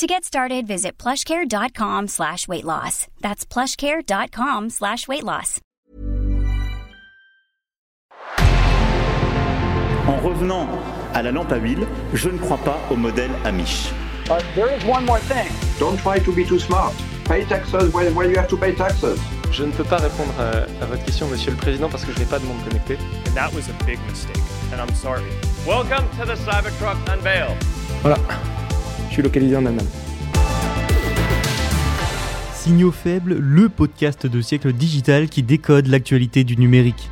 To get started, visit plushcare.com slash weight loss. That's plushcare.com slash weight loss. En revenant à la lampe à huile, je ne crois pas au modèle Amish. Uh, there is one more thing. Don't try to be too smart. Pay taxes when, when you have to pay taxes. Je ne peux pas répondre à, à votre question, Monsieur le Président, parce que je n'ai pas de monde connecté. And that was a big mistake, and I'm sorry. Welcome to the Cybertruck Unveil. Voilà, je suis localisé en Allemagne. Signaux faibles, le podcast de siècle digital qui décode l'actualité du numérique.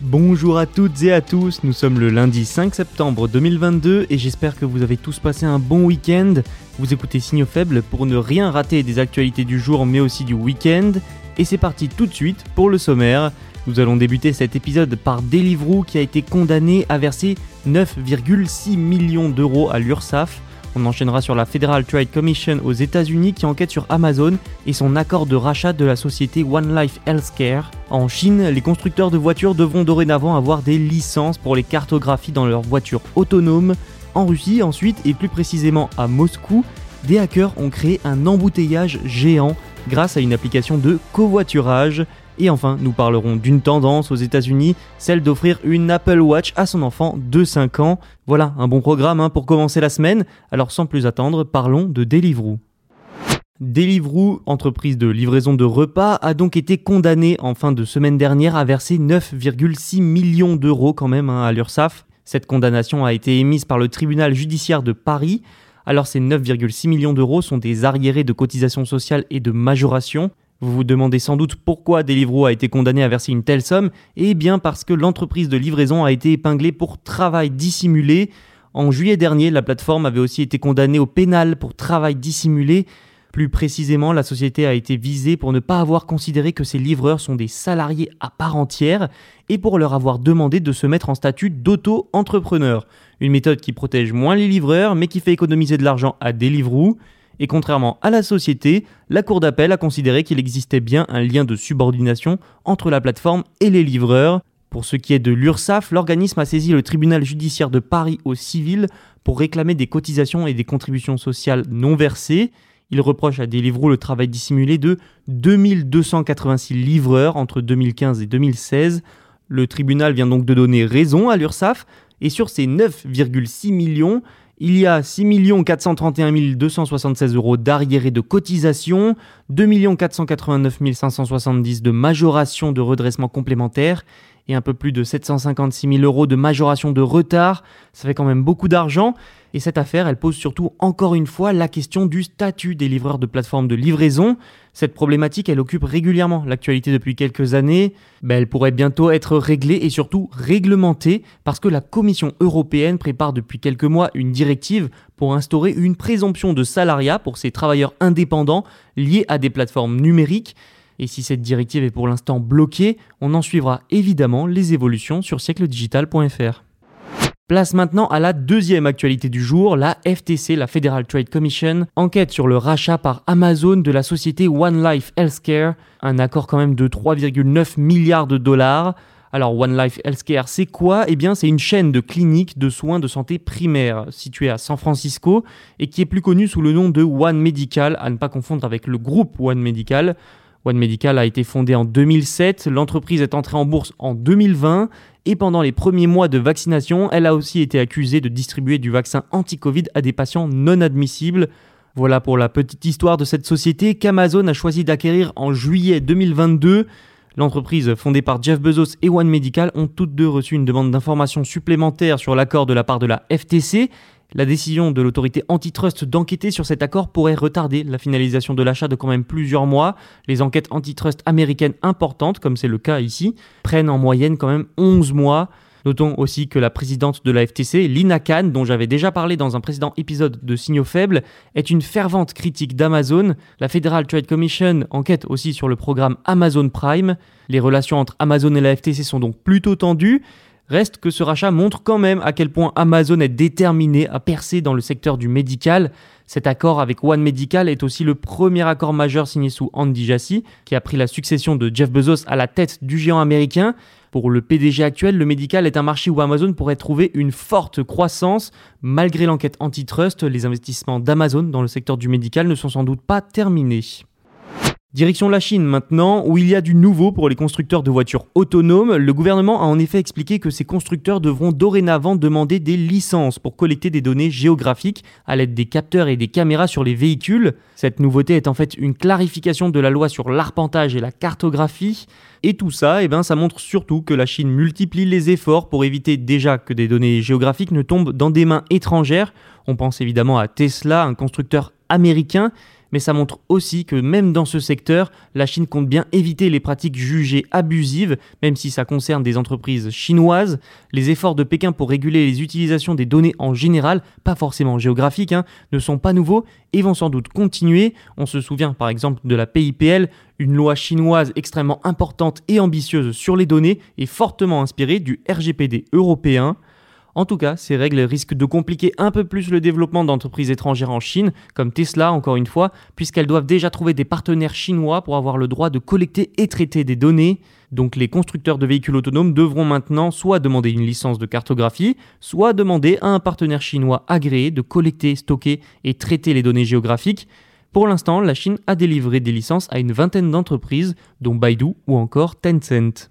Bonjour à toutes et à tous, nous sommes le lundi 5 septembre 2022 et j'espère que vous avez tous passé un bon week-end. Vous écoutez Signaux faibles pour ne rien rater des actualités du jour mais aussi du week-end. Et c'est parti tout de suite pour le sommaire. Nous allons débuter cet épisode par Deliveroo qui a été condamné à verser 9,6 millions d'euros à l'URSSAF. On enchaînera sur la Federal Trade Commission aux États-Unis qui enquête sur Amazon et son accord de rachat de la société One Life Healthcare. En Chine, les constructeurs de voitures devront dorénavant avoir des licences pour les cartographies dans leurs voitures autonomes. En Russie, ensuite, et plus précisément à Moscou, des hackers ont créé un embouteillage géant grâce à une application de covoiturage. Et enfin, nous parlerons d'une tendance aux États-Unis, celle d'offrir une Apple Watch à son enfant de 5 ans. Voilà, un bon programme hein, pour commencer la semaine. Alors sans plus attendre, parlons de Deliveroo. Deliveroo, entreprise de livraison de repas, a donc été condamnée en fin de semaine dernière à verser 9,6 millions d'euros quand même hein, à l'URSSAF. Cette condamnation a été émise par le tribunal judiciaire de Paris. Alors ces 9,6 millions d'euros sont des arriérés de cotisations sociales et de majoration. Vous vous demandez sans doute pourquoi Deliveroo a été condamné à verser une telle somme Eh bien parce que l'entreprise de livraison a été épinglée pour travail dissimulé. En juillet dernier, la plateforme avait aussi été condamnée au pénal pour travail dissimulé. Plus précisément, la société a été visée pour ne pas avoir considéré que ses livreurs sont des salariés à part entière et pour leur avoir demandé de se mettre en statut d'auto-entrepreneur. Une méthode qui protège moins les livreurs mais qui fait économiser de l'argent à Deliveroo. Et contrairement à la société, la Cour d'appel a considéré qu'il existait bien un lien de subordination entre la plateforme et les livreurs. Pour ce qui est de l'URSSAF, l'organisme a saisi le tribunal judiciaire de Paris au civil pour réclamer des cotisations et des contributions sociales non versées. Il reproche à Deliveroo le travail dissimulé de 2286 livreurs entre 2015 et 2016. Le tribunal vient donc de donner raison à l'URSSAF et sur ces 9,6 millions, il y a 6 431 276 euros d'arriérés de cotisation, 2 489 570 de majoration de redressement complémentaire et un peu plus de 756 000 euros de majoration de retard. Ça fait quand même beaucoup d'argent. Et cette affaire, elle pose surtout encore une fois la question du statut des livreurs de plateformes de livraison. Cette problématique, elle occupe régulièrement l'actualité depuis quelques années. Ben, elle pourrait bientôt être réglée et surtout réglementée parce que la Commission européenne prépare depuis quelques mois une directive pour instaurer une présomption de salariat pour ces travailleurs indépendants liés à des plateformes numériques. Et si cette directive est pour l'instant bloquée, on en suivra évidemment les évolutions sur siècledigital.fr. Place maintenant à la deuxième actualité du jour, la FTC, la Federal Trade Commission, enquête sur le rachat par Amazon de la société One Life Healthcare, un accord quand même de 3,9 milliards de dollars. Alors One Life Healthcare, c'est quoi? Eh bien, c'est une chaîne de cliniques de soins de santé primaire située à San Francisco et qui est plus connue sous le nom de One Medical, à ne pas confondre avec le groupe One Medical. One Medical a été fondée en 2007, l'entreprise est entrée en bourse en 2020 et pendant les premiers mois de vaccination, elle a aussi été accusée de distribuer du vaccin anti-Covid à des patients non admissibles. Voilà pour la petite histoire de cette société qu'Amazon a choisi d'acquérir en juillet 2022. L'entreprise fondée par Jeff Bezos et One Medical ont toutes deux reçu une demande d'information supplémentaire sur l'accord de la part de la FTC. La décision de l'autorité antitrust d'enquêter sur cet accord pourrait retarder la finalisation de l'achat de quand même plusieurs mois. Les enquêtes antitrust américaines importantes, comme c'est le cas ici, prennent en moyenne quand même 11 mois. Notons aussi que la présidente de la FTC, Lina Khan, dont j'avais déjà parlé dans un précédent épisode de Signaux Faibles, est une fervente critique d'Amazon. La Federal Trade Commission enquête aussi sur le programme Amazon Prime. Les relations entre Amazon et la FTC sont donc plutôt tendues. Reste que ce rachat montre quand même à quel point Amazon est déterminé à percer dans le secteur du médical. Cet accord avec One Medical est aussi le premier accord majeur signé sous Andy Jassy, qui a pris la succession de Jeff Bezos à la tête du géant américain. Pour le PDG actuel, le médical est un marché où Amazon pourrait trouver une forte croissance. Malgré l'enquête antitrust, les investissements d'Amazon dans le secteur du médical ne sont sans doute pas terminés. Direction la Chine maintenant, où il y a du nouveau pour les constructeurs de voitures autonomes. Le gouvernement a en effet expliqué que ces constructeurs devront dorénavant demander des licences pour collecter des données géographiques à l'aide des capteurs et des caméras sur les véhicules. Cette nouveauté est en fait une clarification de la loi sur l'arpentage et la cartographie. Et tout ça, eh ben, ça montre surtout que la Chine multiplie les efforts pour éviter déjà que des données géographiques ne tombent dans des mains étrangères. On pense évidemment à Tesla, un constructeur américain mais ça montre aussi que même dans ce secteur, la Chine compte bien éviter les pratiques jugées abusives, même si ça concerne des entreprises chinoises. Les efforts de Pékin pour réguler les utilisations des données en général, pas forcément géographiques, hein, ne sont pas nouveaux et vont sans doute continuer. On se souvient par exemple de la PIPL, une loi chinoise extrêmement importante et ambitieuse sur les données et fortement inspirée du RGPD européen. En tout cas, ces règles risquent de compliquer un peu plus le développement d'entreprises étrangères en Chine, comme Tesla encore une fois, puisqu'elles doivent déjà trouver des partenaires chinois pour avoir le droit de collecter et traiter des données. Donc les constructeurs de véhicules autonomes devront maintenant soit demander une licence de cartographie, soit demander à un partenaire chinois agréé de collecter, stocker et traiter les données géographiques. Pour l'instant, la Chine a délivré des licences à une vingtaine d'entreprises, dont Baidu ou encore Tencent.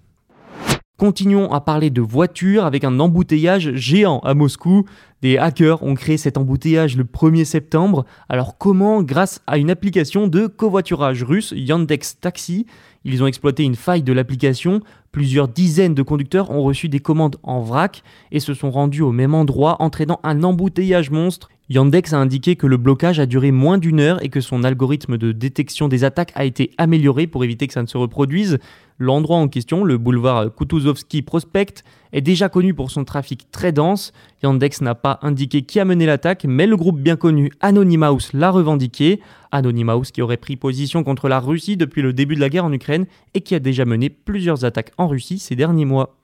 Continuons à parler de voitures avec un embouteillage géant à Moscou. Des hackers ont créé cet embouteillage le 1er septembre. Alors comment Grâce à une application de covoiturage russe, Yandex Taxi, ils ont exploité une faille de l'application. Plusieurs dizaines de conducteurs ont reçu des commandes en vrac et se sont rendus au même endroit, entraînant un embouteillage monstre. Yandex a indiqué que le blocage a duré moins d'une heure et que son algorithme de détection des attaques a été amélioré pour éviter que ça ne se reproduise. L'endroit en question, le boulevard Kutuzovski Prospect, est déjà connu pour son trafic très dense. Yandex n'a pas indiqué qui a mené l'attaque, mais le groupe bien connu Anonymous l'a revendiqué. Anonymous qui aurait pris position contre la Russie depuis le début de la guerre en Ukraine et qui a déjà mené plusieurs attaques en Russie ces derniers mois.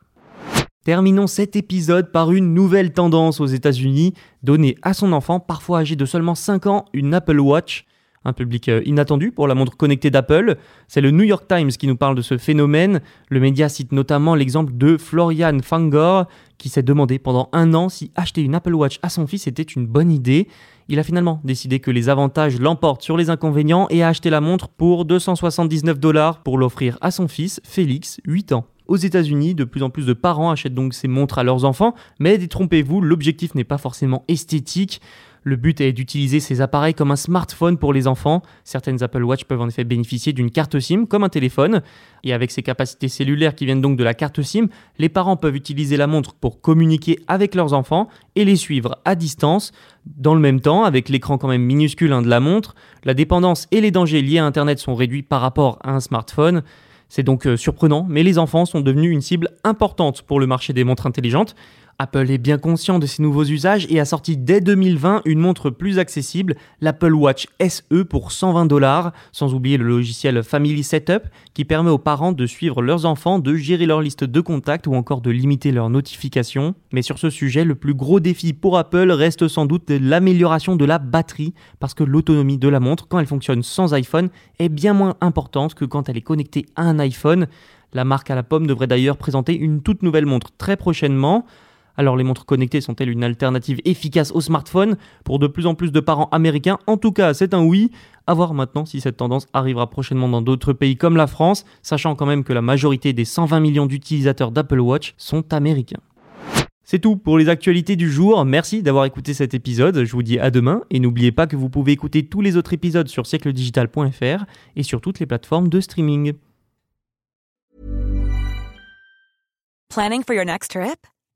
Terminons cet épisode par une nouvelle tendance aux États-Unis, donner à son enfant, parfois âgé de seulement 5 ans, une Apple Watch. Un public euh, inattendu pour la montre connectée d'Apple. C'est le New York Times qui nous parle de ce phénomène. Le média cite notamment l'exemple de Florian Fangor, qui s'est demandé pendant un an si acheter une Apple Watch à son fils était une bonne idée. Il a finalement décidé que les avantages l'emportent sur les inconvénients et a acheté la montre pour 279 dollars pour l'offrir à son fils, Félix, 8 ans. Aux États-Unis, de plus en plus de parents achètent donc ces montres à leurs enfants, mais détrompez-vous, l'objectif n'est pas forcément esthétique. Le but est d'utiliser ces appareils comme un smartphone pour les enfants. Certaines Apple Watch peuvent en effet bénéficier d'une carte SIM comme un téléphone. Et avec ces capacités cellulaires qui viennent donc de la carte SIM, les parents peuvent utiliser la montre pour communiquer avec leurs enfants et les suivre à distance. Dans le même temps, avec l'écran quand même minuscule hein, de la montre, la dépendance et les dangers liés à Internet sont réduits par rapport à un smartphone. C'est donc euh, surprenant, mais les enfants sont devenus une cible importante pour le marché des montres intelligentes. Apple est bien conscient de ces nouveaux usages et a sorti dès 2020 une montre plus accessible, l'Apple Watch SE pour 120 dollars, sans oublier le logiciel Family Setup qui permet aux parents de suivre leurs enfants, de gérer leur liste de contacts ou encore de limiter leurs notifications. Mais sur ce sujet, le plus gros défi pour Apple reste sans doute l'amélioration de la batterie, parce que l'autonomie de la montre, quand elle fonctionne sans iPhone, est bien moins importante que quand elle est connectée à un iPhone. La marque à la pomme devrait d'ailleurs présenter une toute nouvelle montre très prochainement. Alors les montres connectées sont-elles une alternative efficace au smartphone Pour de plus en plus de parents américains, en tout cas c'est un oui. A voir maintenant si cette tendance arrivera prochainement dans d'autres pays comme la France, sachant quand même que la majorité des 120 millions d'utilisateurs d'Apple Watch sont américains. C'est tout pour les actualités du jour. Merci d'avoir écouté cet épisode. Je vous dis à demain et n'oubliez pas que vous pouvez écouter tous les autres épisodes sur siècledigital.fr et sur toutes les plateformes de streaming. Planning for your next trip?